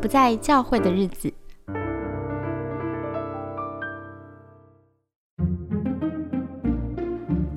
不在教会的日子。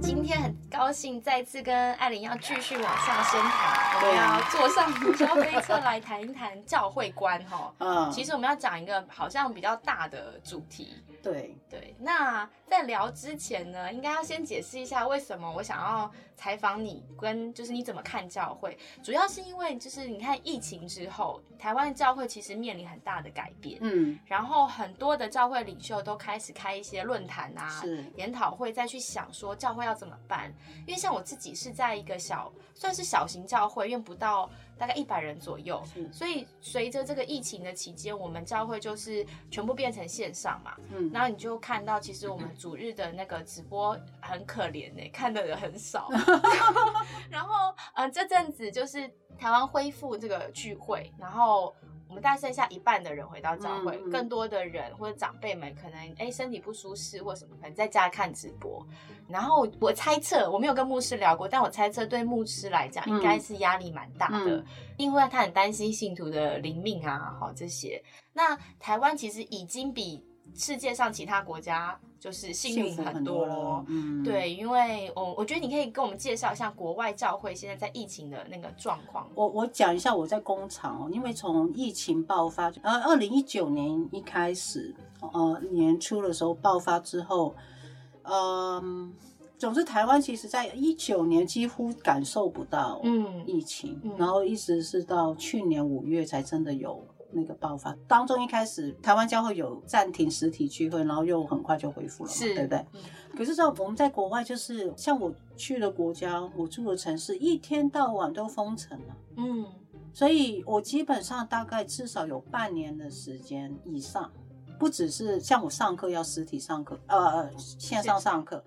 今天很高兴再次跟艾琳要继续往上深谈，我们要坐上云霄飞车来谈一谈教会观哈。嗯，其实我们要讲一个好像比较大的主题。对对，那在聊之前呢，应该要先解释一下为什么我想要采访你，跟就是你怎么看教会。主要是因为就是你看疫情之后，台湾的教会其实面临很大的改变，嗯，然后很多的教会领袖都开始开一些论坛啊、研讨会，再去想说教会要怎么办。因为像我自己是在一个小算是小型教会，因为不到大概一百人左右，所以随着这个疫情的期间，我们教会就是全部变成线上嘛，嗯然后你就看到其实我们 主日的那个直播很可怜呢、看的人很少。然后呃这阵子就是台湾恢复这个聚会，然后。我们大概剩下一半的人回到教会，更多的人或者长辈们可能哎身体不舒适或什么，可能在家看直播。然后我猜测，我没有跟牧师聊过，但我猜测对牧师来讲，应该是压力蛮大的，嗯因为他很担心信徒的灵命啊，好这些。那台湾其实已经比世界上其他国家就是幸运福很多多了，嗯，对，因为我我觉得你可以跟我们介绍一下国外教会现在在疫情的那个状况。我我讲一下我在工厂哦，因为从疫情爆发，呃，二零一九年一开始，呃，年初的时候爆发之后，嗯、总之台湾其实在一九年几乎感受不到嗯疫情，嗯。然后一直是到去年五月才真的有那个爆发。当中一开始台湾教会有暂停实体聚会，然后又很快就恢复了对不对？嗯可是，在我们在国外，就是像我去的国家，我住的城市，一天到晚都封城了。嗯所以我基本上大概至少有半年的时间以上，不只是像我上课要实体上课，呃，线上上课，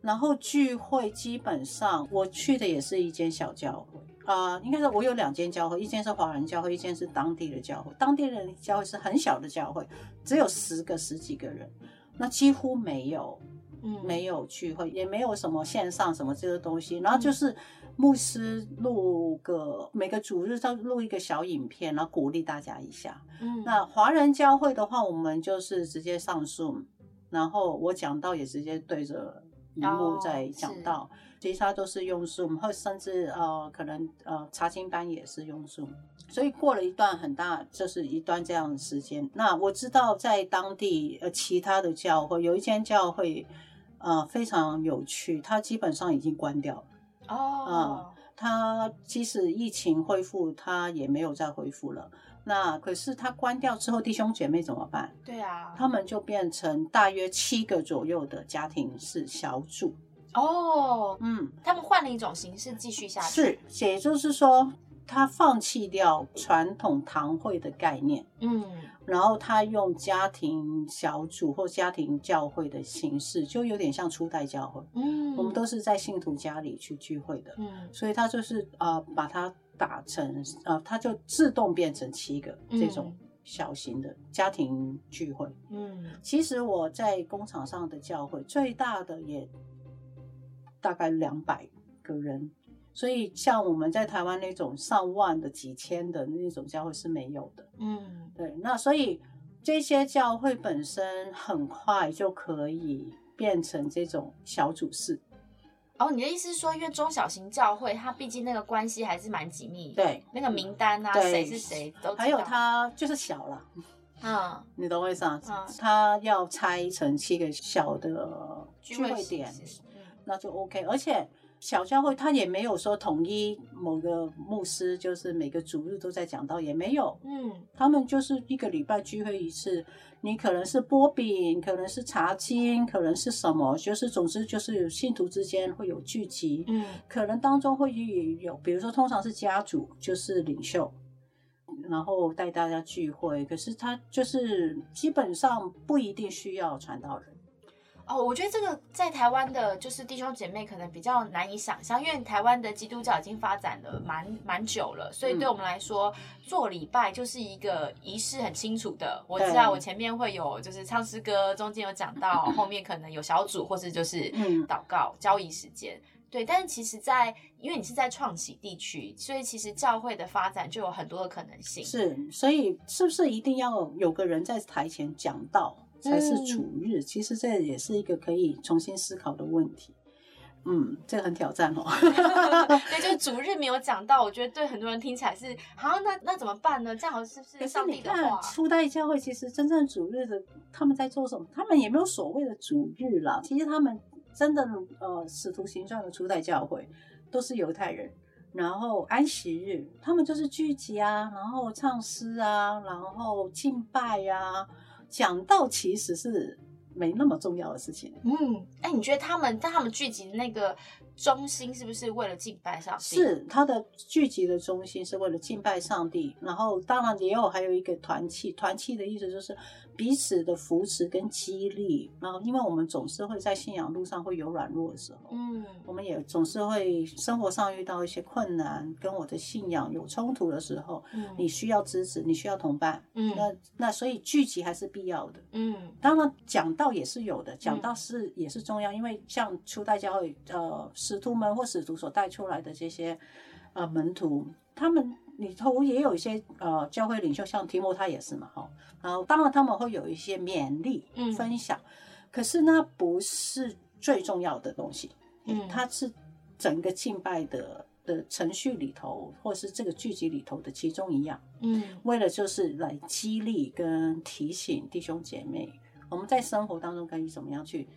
然后聚会基本上我去的也是一间小教会，啊、应该是我有两间教会，一间是华人教会，一间是当地的教会。当地人的教会是很小的教会，只有十个十几个人，那几乎没有嗯。没有聚会，也没有什么线上什么这个东西，然后就是牧师录个每个主日都录一个小影片，然后鼓励大家一下。嗯。那华人教会的话，我们就是直接上 Zoom，然后我讲到也直接对着荧幕哦在讲到，其他都是用 Zoom，或甚至呃可能呃查经班也是用 Zoom。所以过了一段很大，就是一段这样的时间。那我知道在当地呃其他的教会有一间教会，呃非常有趣，它基本上已经关掉了。哦它即使疫情恢复，它也没有再恢复了。那可是它关掉之后，弟兄姐妹怎么办？对啊，他们就变成大约七个左右的家庭式小组。哦，嗯，他们换了一种形式继续下去，是，也就是说，他放弃掉传统堂会的概念，嗯然后他用家庭小组或家庭教会的形式，就有点像初代教会。嗯，我们都是在信徒家里去聚会的。嗯所以他就是呃把它打成呃，他就自动变成七个这种小型的家庭聚会。嗯其实我在工厂上的教会最大的也大概两百个人，所以像我们在台湾那种上万的、几千的那种教会是没有的。嗯对，那所以这些教会本身很快就可以变成这种小组式。哦，你的意思是说，因为中小型教会，它毕竟那个关系还是蛮紧密，，对，那个名单啊，对谁是谁都还有，它就是小了。嗯，你懂我意思啊？嗯它要拆成七个小的聚会形点，那就 OK。而且小教会他也没有说统一某个牧师，就是每个主日都在讲道，也没有。嗯他们就是一个礼拜聚会一次，你可能是波饼，可能是茶经，可能是什么，就是总之就是信徒之间会有聚集，嗯可能当中会有，比如说通常是家主，就是领袖，然后带大家聚会。可是他就是基本上不一定需要传道人。哦，我觉得这个在台湾的，就是弟兄姐妹可能比较难以想象，因为台湾的基督教已经发展了蛮蛮久了，所以对我们来说，做礼拜就是一个仪式很清楚的。我知道我前面会有就是唱诗歌，中间有讲到，后面可能有小组或是就是祷告交易时间。对，但是其实，在因为你是在创启地区，所以其实教会的发展就有很多的可能性。是，所以是不是一定要有个人在台前讲道才是主日？其实这也是一个可以重新思考的问题。嗯，这个很挑战哦。对，就是主日没有讲到，我觉得对很多人听起来是，好，那那怎么办呢？这样是不是上帝的话？初代教会其实真正主日的他们在做什么？他们也没有所谓的主日了。其实他们。真的，呃，使徒行传的初代教会都是犹太人，然后安息日他们就是聚集啊，然后唱诗啊，然后敬拜呀，讲到其实是没那么重要的事情。嗯，哎，你觉得他们在他们聚集的那个？中心是不是为了敬拜上帝？是他的聚集的中心是为了敬拜上帝，然后当然也有还有一个团契，团契的意思就是彼此的扶持跟激励。然后因为我们总是会在信仰路上会有软弱的时候，嗯，我们也总是会生活上遇到一些困难，跟我的信仰有冲突的时候，嗯，你需要支持，你需要同伴，嗯，那那所以聚集还是必要的，嗯，当然讲道也是有的，讲道是也是重要，因为像初代教会，呃。使徒们或使徒所带出来的这些呃门徒，他们里头也有一些呃教会领袖，像提摩他也是嘛，哈。然后当然他们会有一些勉励分享，可是那不是最重要的东西，嗯，它是整个敬拜的的程序里头，或是这个剧集里头的其中一样，嗯，为了就是来激励跟提醒弟兄姐妹，我们在生活当中可以怎么样去。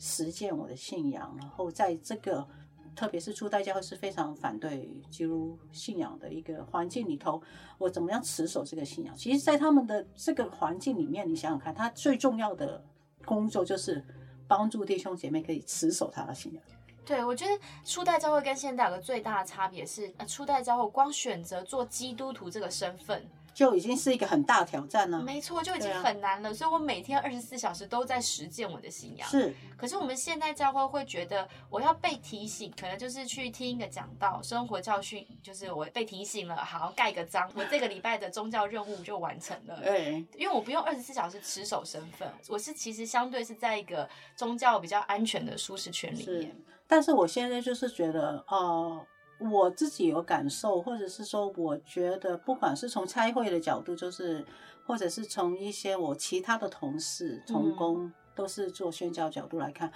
实践我的信仰，然后在这个特别是初代教会是非常反对基督信仰的一个环境里头，我怎么样持守这个信仰？其实，在他们的这个环境里面，你想想看，他最重要的工作就是帮助弟兄姐妹可以持守他的信仰。对，我觉得初代教会跟现代有个最大的差别是，初代教会光选择做基督徒这个身份。就已经是一个很大挑战了。没错，就已经很难了。所以我每天二十四小时都在实践我的信仰。是，可是我们现代教会会觉得，我要被提醒，可能就是去听一个讲道，生活教训，就是我被提醒了，好盖个章，我这个礼拜的宗教任务就完成了。对，因为我不用二十四小时持守身份，我是其实相对是在一个宗教比较安全的舒适圈里面。但是我现在就是觉得，哦。我自己有感受，或者是说，我觉得不管是从差会的角度，就是或者是从一些我其他的同事、同工，都是做宣教角度来看，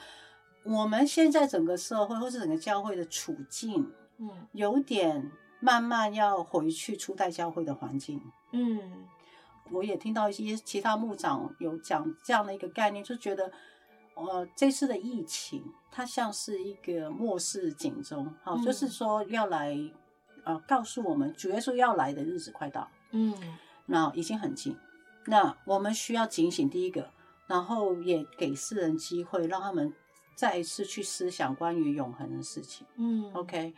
我们现在整个社会或是整个教会的处境，嗯，有点慢慢要回去初代教会的环境。嗯，我也听到一些其他牧长有讲这样的一个概念，就觉得。呃，这次的疫情，它像是一个末世警钟，好，就是说要来，呃，告诉我们主耶稣要来的日子快到，嗯，那已经很近，那我们需要警醒。第一个，然后也给世人机会，让他们再一次去思想关于永恒的事情，嗯，OK。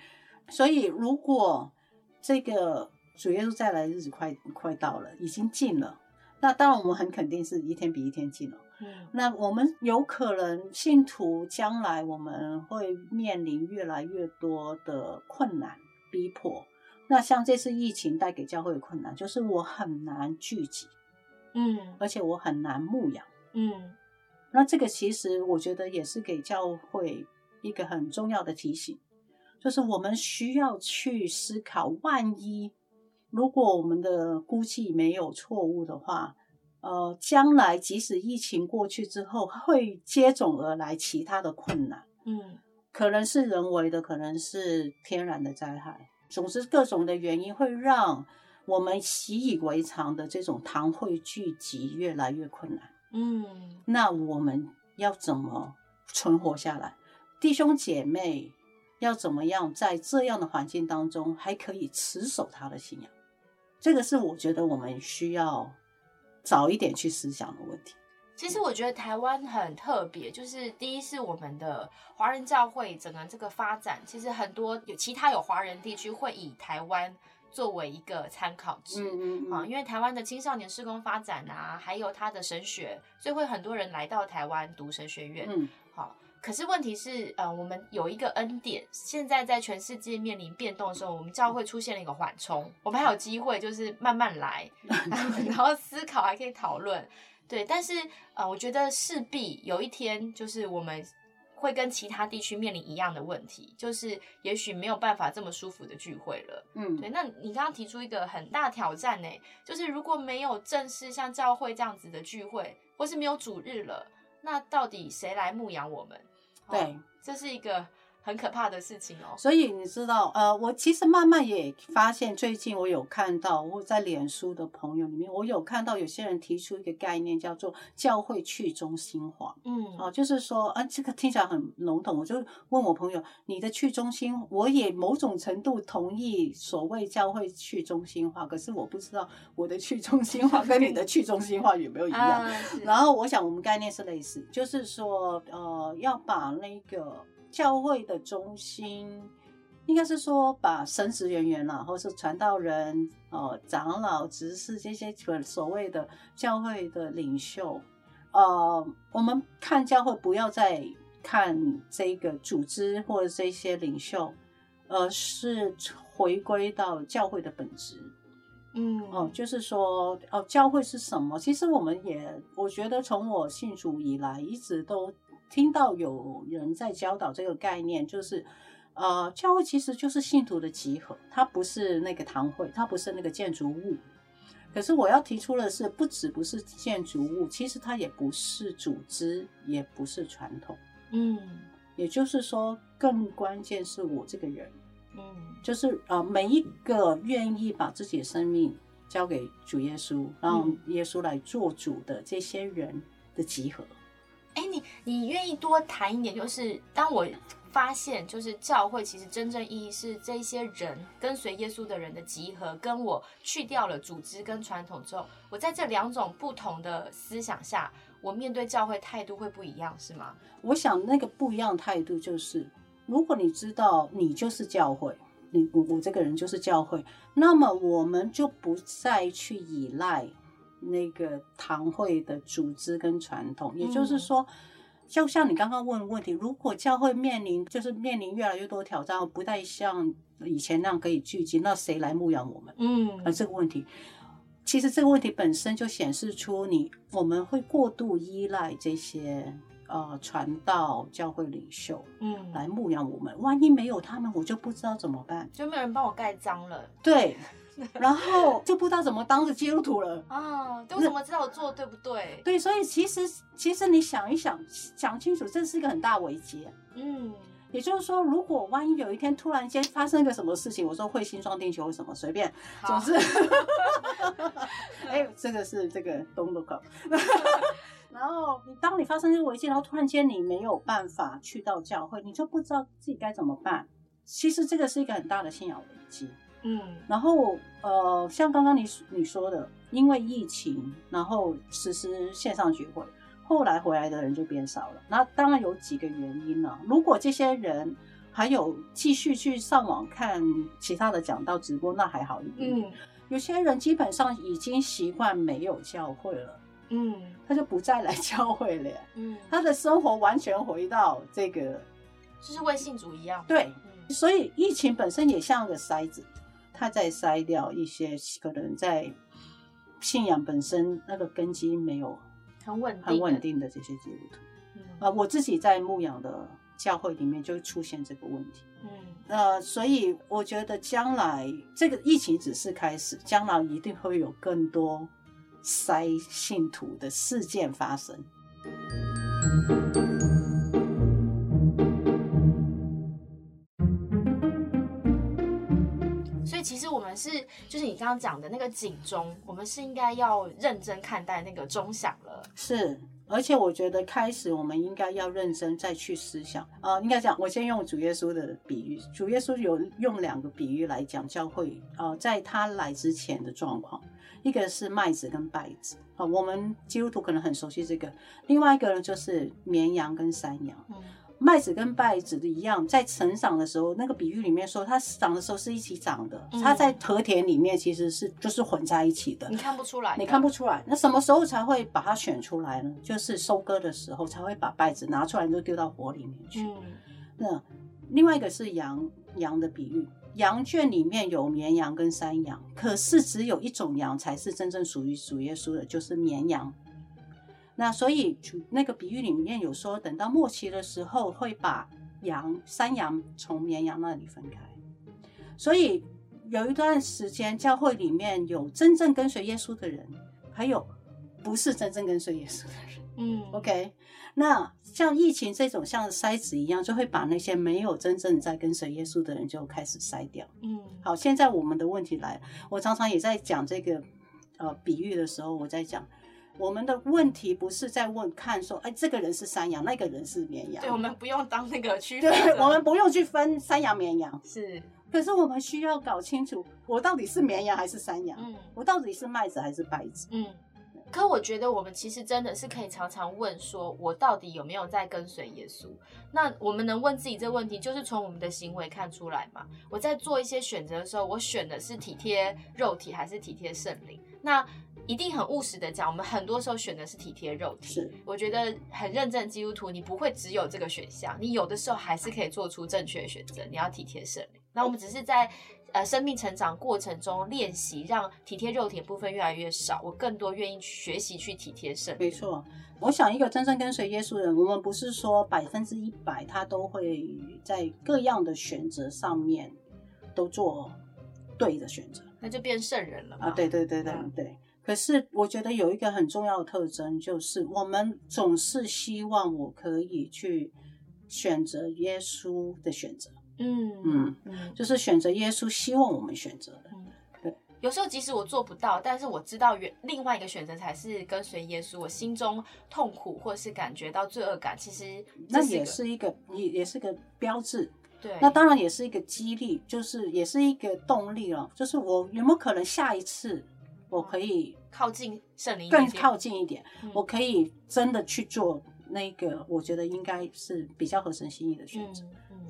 所以，如果这个主耶稣再来的日子快快到了，已经近了，那当然我们很肯定是一天比一天近了。那我们有可能信徒将来我们会面临越来越多的困难逼迫。那像这次疫情带给教会的困难，就是我很难聚集，嗯，而且我很难牧养，嗯。那这个其实我觉得也是给教会一个很重要的提醒，就是我们需要去思考，万一如果我们的估计没有错误的话。呃，将来即使疫情过去之后，会接踵而来其他的困难，嗯，可能是人为的，可能是天然的灾害，总之各种的原因会让我们习以为常的这种堂会聚集越来越困难，嗯，那我们要怎么存活下来？弟兄姐妹要怎么样在这样的环境当中还可以持守他的信仰？这个是我觉得我们需要。早一点去思想的问题。其实我觉得台湾很特别，就是第一是我们的华人教会整个这个发展，其实很多有其他有华人地区会以台湾作为一个参考值。啊，嗯因为台湾的青少年施工发展啊，还有他的神学，所以会很多人来到台湾读神学院。嗯，好，可是问题是，呃，我们有一个恩典，现在在全世界面临变动的时候，我们教会出现了一个缓冲，我们还有机会就是慢慢来，然后思考还可以讨论，对。但是，呃，我觉得势必有一天，就是我们会跟其他地区面临一样的问题，就是也许没有办法这么舒服的聚会了。嗯，对，那你刚刚提出一个很大挑战呢，就是如果没有正式像教会这样子的聚会，或是没有主日了，那到底谁来牧养我们？哦对，这是一个很可怕的事情哦。所以你知道，呃，我其实慢慢也发现，最近我有看到，我在脸书的朋友里面，我有看到有些人提出一个概念，叫做教会去中心化。嗯，哦，就是说，啊，这个听起来很笼统。我就问我朋友，你的去中心，我也某种程度同意所谓教会去中心化，可是我不知道我的去中心化跟你的去中心化有没有一样。啊，然后我想我们概念是类似，就是说，呃，要把那个教会的中心，应该是说把神职人员啦，或是传道人、呃长老、执事这些所谓的教会的领袖，呃，我们看教会不要再看这个组织或者这些领袖，而是回归到教会的本质。嗯，哦，就是说，哦，教会是什么？其实我们也，我觉得从我信主以来，一直都听到有人在教导这个概念，就是，呃，教会其实就是信徒的集合，它不是那个堂会，它不是那个建筑物。可是我要提出的是，不只不是建筑物，其实它也不是组织，也不是传统。嗯也就是说，更关键是我这个人。嗯就是呃，每一个愿意把自己的生命交给主耶稣，让嗯耶稣来做主的这些人的集合。哎，你你愿意多谈一点？就是当我发现，就是教会其实真正意义是这些人跟随耶稣的人的集合，跟我去掉了组织跟传统之后，我在这两种不同的思想下，我面对教会态度会不一样，是吗？我想那个不一样态度就是，如果你知道你就是教会，你我我这个人就是教会，那么我们就不再去依赖那个堂会的组织跟传统。也就是说，就像你刚刚问的问题，如果教会面临就是面临越来越多挑战，不再像以前那样可以聚集，那谁来牧养我们？嗯啊，这个问题，其实这个问题本身就显示出你我们会过度依赖这些呃传道教会领袖嗯，来牧养我们，万一没有他们，我就不知道怎么办。就没有人帮我盖章了对，然后就不知道怎么当着基督徒了。啊！对，我怎么知道我做的对不对？对，所以其实其实你想一想，想清楚，这是一个很大危机。嗯也就是说，如果万一有一天突然间发生一个什么事情，我说彗星撞地球什么随便，好总之，哎，这个是这个东东口。然后你当你发生这个危机，然后突然间你没有办法去到教会，你就不知道自己该怎么办。其实这个是一个很大的信仰危机。嗯然后呃，像刚刚你你说的，因为疫情，然后实施线上聚会，后来回来的人就变少了。那当然有几个原因呢、如果这些人还有继续去上网看其他的讲道直播，那还好一点。嗯有些人基本上已经习惯没有教会了，嗯他就不再来教会了，嗯，他的生活完全回到这个就是为信主一样。对。嗯所以疫情本身也像个筛子，它在筛掉一些可能在信仰本身那个根基没有很稳，很稳。定的这些基督徒。嗯啊、我自己在牧养的教会里面就出现这个问题。嗯呃，所以我觉得将来这个疫情只是开始，将来一定会有更多筛信徒的事件发生。所们是，就是你刚刚讲的那个警钟，我们是应该要认真看待那个钟响了。是，而且我觉得开始我们应该要认真再去思想。呃，应该讲，我先用主耶稣的比喻，主耶稣有用两个比喻来讲教会，呃，在他来之前的状况，一个是麦子跟稗子，啊、我们基督徒可能很熟悉这个，另外一个呢就是绵羊跟山羊。嗯麦子跟稗子的一样，在成长的时候，那个比喻里面说，它长的时候是一起长的，嗯它在和田里面其实是就是混在一起的你。看不出来，你看不出来，那什么时候才会把它选出来呢？就是收割的时候才会把稗子拿出来，就丢到火里面去。嗯那另外一个是羊羊的比喻，羊圈里面有绵羊跟山羊，可是只有一种羊才是真正属于主耶稣的，就是绵羊。那所以那个比喻里面有说，等到末期的时候，会把羊山羊从绵羊那里分开。所以有一段时间，教会里面有真正跟随耶稣的人，还有不是真正跟随耶稣的人。嗯 OK，那像疫情这种像筛子一样，就会把那些没有真正在跟随耶稣的人就开始筛掉。嗯好，现在我们的问题来了，我常常也在讲这个呃比喻的时候，我在讲我们的问题不是在问看说，哎，这个人是山羊，那个人是绵羊。对，我们不用当那个区分对，我们不用去分山羊绵羊，是可是我们需要搞清楚，我到底是绵羊还是山羊，嗯我到底是麦子还是白子。嗯。可我觉得我们其实真的是可以常常问说，我到底有没有在跟随耶稣？那我们能问自己这个问题，就是从我们的行为看出来嘛。我在做一些选择的时候，我选的是体贴肉体还是体贴圣灵？那一定很务实的讲，我们很多时候选的是体贴肉体。是，我觉得很认真的基督徒，你不会只有这个选项，你有的时候还是可以做出正确的选择。你要体贴圣灵。那我们只是在呃生命成长过程中练习，让体贴肉体的部分越来越少，我更多愿意学习去体贴圣灵。没错，我想一个真正跟随耶稣的人，我们不是说百分之一百他都会在各样的选择上面都做对的选择那就变圣人了嘛。啊。对对对对嗯对。可是我觉得有一个很重要的特征，就是我们总是希望我可以去选择耶稣的选择，嗯嗯嗯就是选择耶稣希望我们选择的。嗯对。有时候即使我做不到，但是我知道原另外一个选择才是跟随耶稣。我心中痛苦或是感觉到罪恶感，其实那也是一个，也也是个标志。对。那当然也是一个激励，就是也是一个动力了。就是我有没有可能下一次我可以靠近圣灵更靠近一点，嗯我可以真的去做那个我觉得应该是比较合神心意的选择。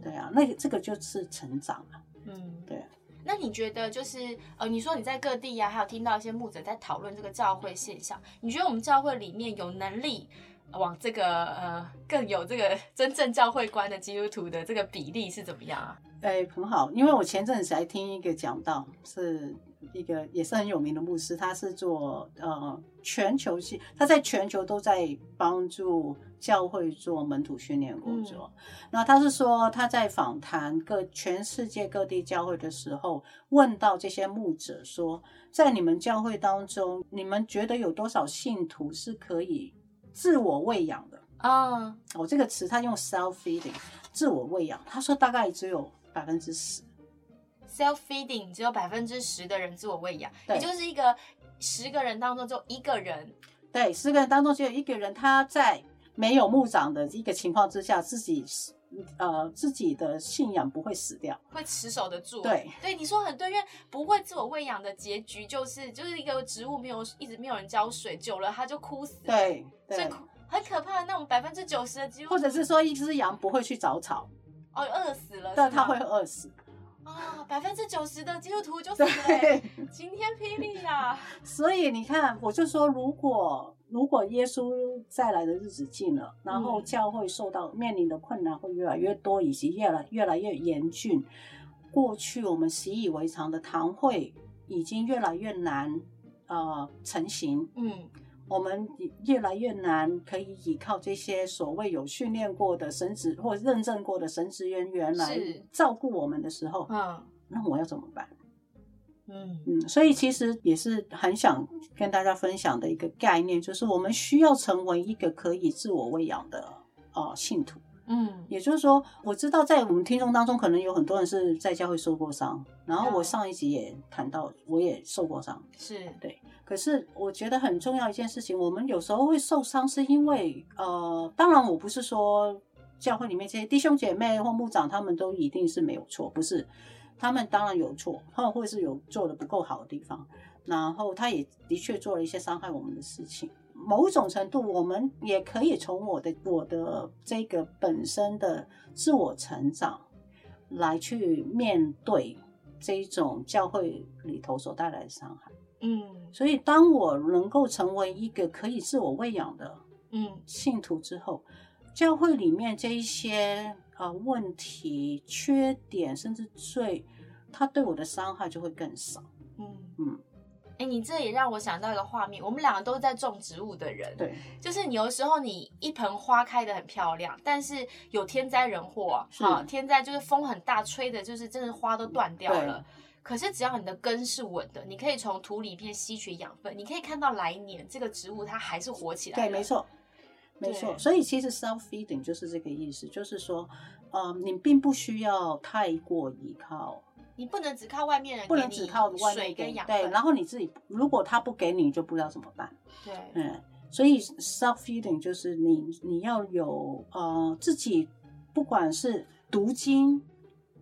对啊，那个这个就是成长啊。嗯，对啊。那你觉得就是呃，你说你在各地呀、还有听到一些牧者在讨论这个教会现象，你觉得我们教会里面有能力往这个呃更有这个真正教会观的基督徒的这个比例是怎么样啊？哎，很好，因为我前阵子才听一个讲到，是一个也是很有名的牧师，他是做呃全球性，他在全球都在帮助教会做门徒训练工作。那他是说他在访谈各全世界各地教会的时候，问到这些牧者说，在你们教会当中，你们觉得有多少信徒是可以自我喂养的？啊，哦，这个词他用 self feeding，自我喂养。他说大概只有百分之十。Self feeding 只有百分之十的人自我喂养，也就是一个十个人当中就一个人，对，十个人当中只有一个人他在没有牧长的一个情况之下，自己呃自己的信仰不会死掉。会持守得住。对，对，你说很对，因为不会自我喂养的结局就是就是一个植物没有一直没有人浇水，久了它就枯死。，对对，所以很可怕。那种百分之九十的几乎或者是说一只羊不会去找草，哦饿死了，但它会饿死。啊，百分之九十的基督徒就死了欸，对，晴天霹雳呀！所以你看，我就说，如果如果耶稣再来的日子近了，然后嗯教会受到面临的困难会越来越多，以及越来越来越严峻。过去我们习以为常的堂会已经越来越难呃成型，嗯我们越来越难可以依靠这些所谓有训练过的神职或认证过的神职人员来照顾我们的时候，嗯那我要怎么办？嗯嗯，所以其实也是很想跟大家分享的一个概念，就是我们需要成为一个可以自我喂养的呃信徒。嗯也就是说，我知道在我们听众当中，可能有很多人是在教会受过伤，然后我嗯上一集也谈到，我也受过伤。是可是我觉得很重要一件事情，我们有时候会受伤，是因为呃，当然我不是说教会里面这些弟兄姐妹或牧长他们都一定是没有错，不是，他们当然有错，他们或是有做的不够好的地方，然后他也的确做了一些伤害我们的事情。某种程度，我们也可以从我的我的这个本身的自我成长来去面对这一种教会里头所带来的伤害。嗯。所以，当我能够成为一个可以自我喂养的嗯。信徒之后，教会里面这一些啊问题、缺点甚至罪，它对我的伤害就会更少。嗯。嗯，哎，你这也让我想到一个画面，我们两个都是在种植物的人，对，就是你有时候你一盆花开的很漂亮，但是有天灾人祸，是啊，天灾就是风很大，吹的就是真的花都断掉了。可是只要你的根是稳的，你可以从土里面吸取养分，你可以看到来年这个植物它还是活起来对，了没。错，没错。所以其实 self feeding 就是这个意思，就是说，呃，你并不需要太过依靠，你不能只靠外面人，不能只靠外水面给养分。然后你自己如果他不给你，你就不知道怎么办。对，嗯，所以 self feeding 就是你你要有呃自己，不管是读经，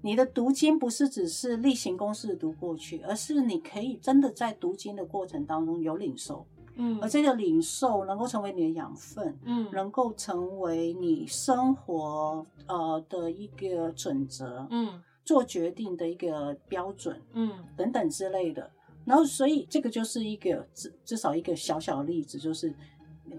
你的读经不是只是例行公事读过去，而是你可以真的在读经的过程当中有领受，嗯而这个领受能够成为你的养分，嗯能够成为你生活呃的一个准则，嗯做决定的一个标准。嗯等等之类的。然后，所以这个就是一个至至少一个小小的例子，就是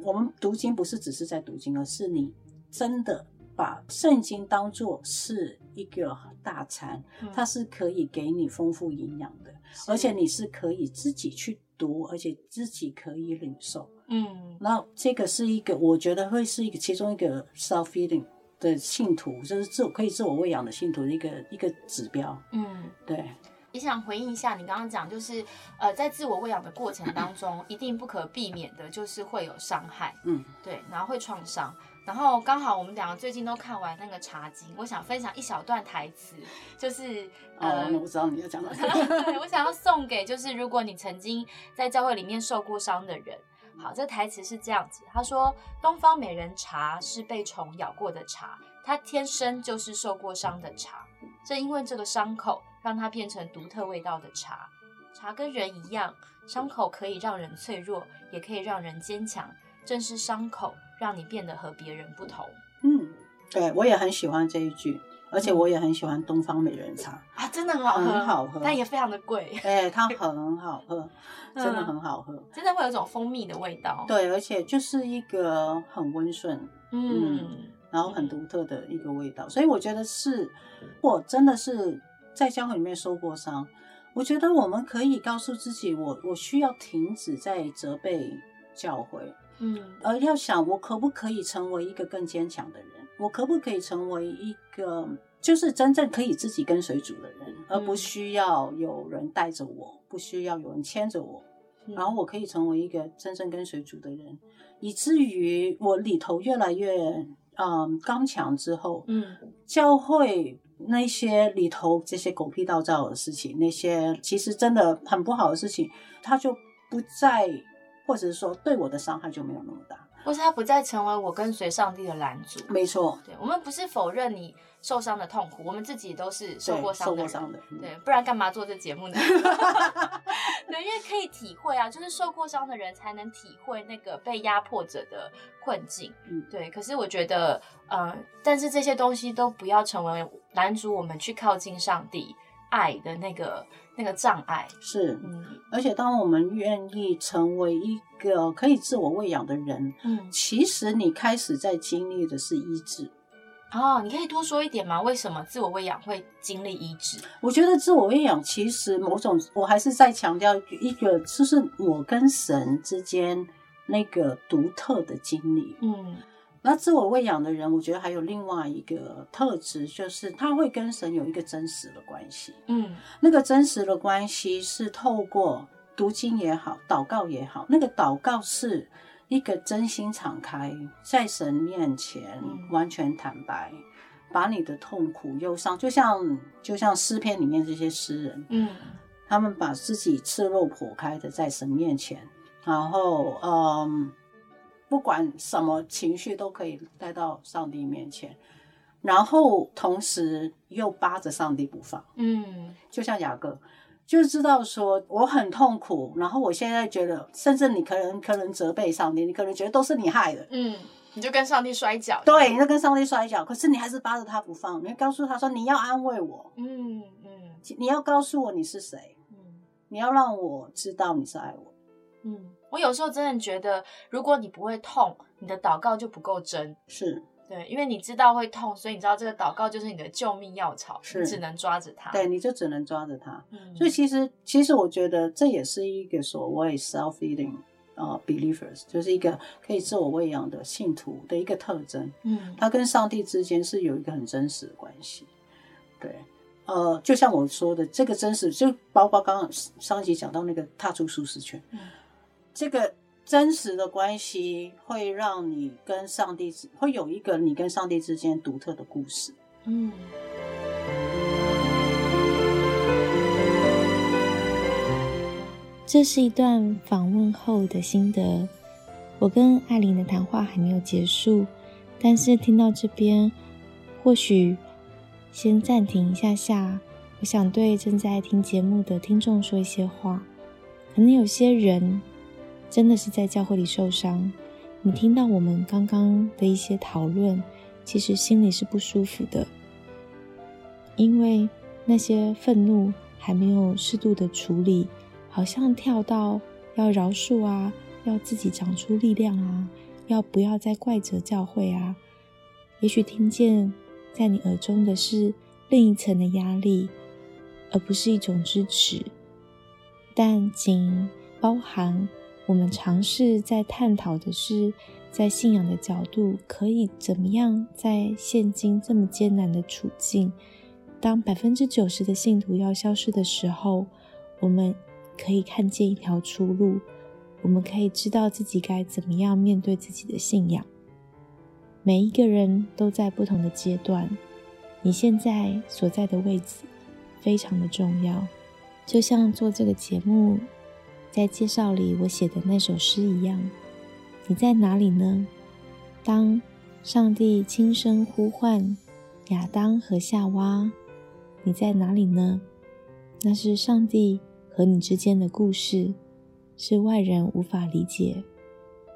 我们读经不是只是在读经，而是你真的把圣经当做是一个大餐，嗯它是可以给你丰富营养的，而且你是可以自己去读，而且自己可以领受。嗯那这个是一个，我觉得会是一个其中一个 self feeding 的信徒，就是自我可以自我喂养的信徒的一个一个指标。嗯。对，也想回应一下你刚刚讲，就是呃，在自我喂养的过程当中，一定不可避免的就是会有伤害，嗯，对，然后会创伤。然后刚好我们两个最近都看完那个《茶经》，我想分享一小段台词，就是呃我知道你要讲什么。对，我想要送给就是如果你曾经在教会里面受过伤的人。好，这台词是这样子，他说：“东方美人茶是被虫咬过的茶，它天生就是受过伤的茶，正因为这个伤口，让它变成独特味道的茶。茶跟人一样，伤口可以让人脆弱，也可以让人坚强。正是伤口让你变得和别人不同嗯，对我也很喜欢这一句，而且嗯我也很喜欢东方美人茶。啊！真的很好喝，很好喝但也非常的贵，哎、它 很好喝，真的嗯很好喝。真的会有一种蜂蜜的味道。对，而且就是一个很温顺，嗯然后很独特的一个味道。所以我觉得是，我真的是在教会里面受过伤。我觉得我们可以告诉自己，我我需要停止在责备教会，嗯。而要想我可不可以成为一个更坚强的人，我可不可以成为一个就是真正可以自己跟随主的人，而不需要有人带着我，不需要有人牵着我，嗯。然后我可以成为一个真正跟随主的人，以至于我里头越来越嗯刚强之后，嗯。教会那些里头这些狗屁倒灶的事情，那些其实真的很不好的事情，他就不再，或者是说对我的伤害就没有那么大。或是他不再成为我跟随上帝的拦阻。没错，对，我们不是否认你受伤的痛苦，我们自己都是受对过伤的人。受过伤的，嗯对，不然干嘛做这节目呢？对，因为可以体会啊，就是受过伤的人才能体会那个被压迫者的困境。嗯对。可是我觉得，呃，但是这些东西都不要成为拦阻我们去靠近上帝爱的那个那个障碍。是。嗯而且，当我们愿意成为一个可以自我喂养的人，嗯。其实你开始在经历的是医治。哦，你可以多说一点吗？为什么自我喂养会经历医治？我觉得自我喂养其实某种，我还是在强调一个，就是我跟神之间那个独特的经历。嗯那自我喂养的人，我觉得还有另外一个特质，就是他会跟神有一个真实的关系。嗯。那个真实的关系是透过读经也好，祷告也好，那个祷告是一个真心敞开，在神面前嗯。完全坦白，把你的痛苦、忧伤，就像就像诗篇里面这些诗人，嗯。他们把自己赤裸剖开的在神面前，然后嗯，不管什么情绪都可以带到上帝面前，然后同时又扒着上帝不放。嗯就像雅各，就知道说我很痛苦，然后我现在觉得，甚至你可能可能责备上帝，你可能觉得都是你害的，嗯，你就跟上帝摔跤。对，你就跟上帝摔跤，可是你还是扒着他不放，你告诉他说你要安慰我，嗯嗯你要告诉我你是谁，嗯你要让我知道你是爱我。嗯，我有时候真的觉得，如果你不会痛，你的祷告就不够真。是对，因为你知道会痛，所以你知道这个祷告就是你的救命药草，是你只能抓着它。对，你就只能抓着它。嗯，所以其实，其实我觉得这也是一个所谓 self-feeding 呃 believers，就是一个可以自我喂养的信徒的一个特征。嗯他跟上帝之间是有一个很真实的关系。对，呃，就像我说的，这个真实就包括刚刚上一集讲到那个踏出舒适圈，嗯这个真实的关系会让你跟上帝之会有一个你跟上帝之间独特的故事。嗯这是一段访问后的心得。我跟艾琳的谈话还没有结束，但是听到这边，或许先暂停一下下。我想对正在听节目的听众说一些话。可能有些人真的是在教会里受伤，你听到我们刚刚的一些讨论，其实心里是不舒服的，因为那些愤怒还没有适度的处理。好像跳到要饶恕啊，要自己长出力量啊，要不要再怪责教会啊？也许听见在你耳中的是另一层的压力，而不是一种支持。但仅包含我们尝试在探讨的是，在信仰的角度，可以怎么样在现今这么艰难的处境，当百分之九十的信徒要消失的时候，我们。可以看见一条出路，我们可以知道自己该怎么样面对自己的信仰。每一个人都在不同的阶段，你现在所在的位置非常的重要。就像做这个节目在介绍里我写的那首诗一样，你在哪里呢？当上帝轻声呼唤亚当和夏娃，你在哪里呢？那是上帝。和你之间的故事是外人无法理解，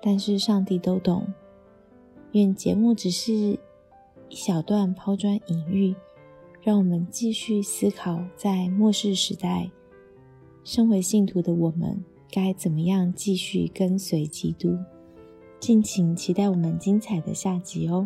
但是上帝都懂。愿节目只是一小段抛砖引玉，让我们继续思考，在末世时代，身为信徒的我们该怎么样继续跟随基督。敬请期待我们精彩的下集哦。